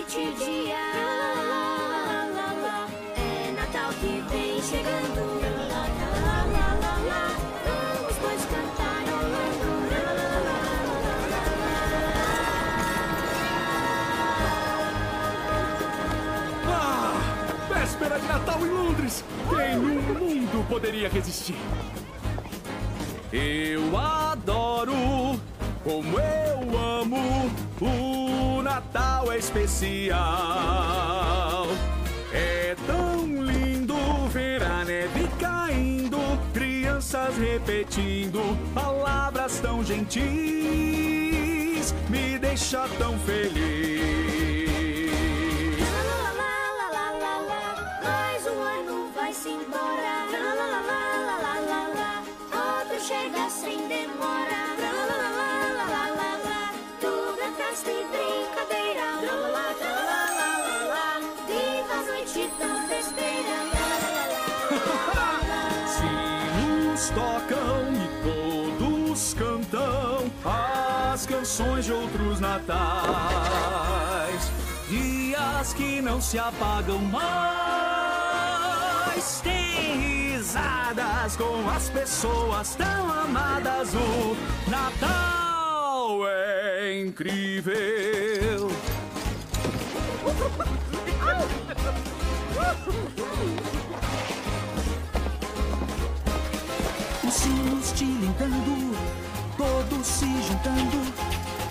noite e dia. É Natal que vem chegando. Vamos todos cantarolando. Ah! Véspera de Natal em Londres! Quem no mundo poderia resistir? Eu adoro, como eu amo, o Natal é especial. É tão lindo ver a neve caindo, crianças repetindo palavras tão gentis, me deixa tão feliz. Lá, lá, lá, lá, lá, lá, Mais um ano vai se embora. Lá, lá, lá, lá, lá, lá, lá, Outro chega Sinos tocam e todos cantam as canções de outros natais. Dias que não se apagam mais. Tem risadas com as pessoas tão amadas. O Natal é incrível. Os sinos tilintando, todos se juntando,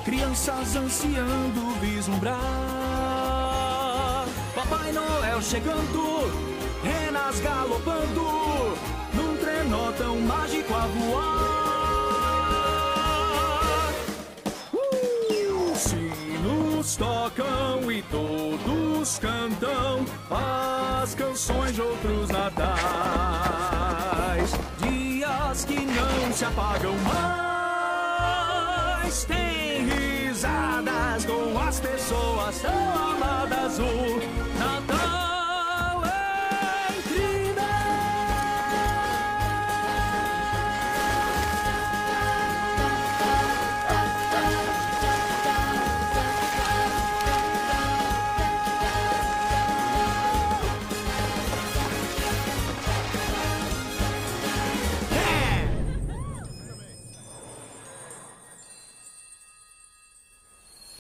crianças ansiando vislumbrar. Papai Noel chegando, renas galopando, num trenó tão mágico a voar. Uh! Sinos tocam e todos cantam as canções de outros natais. Que não se apagam mais. Tem risadas com as pessoas tão amadas.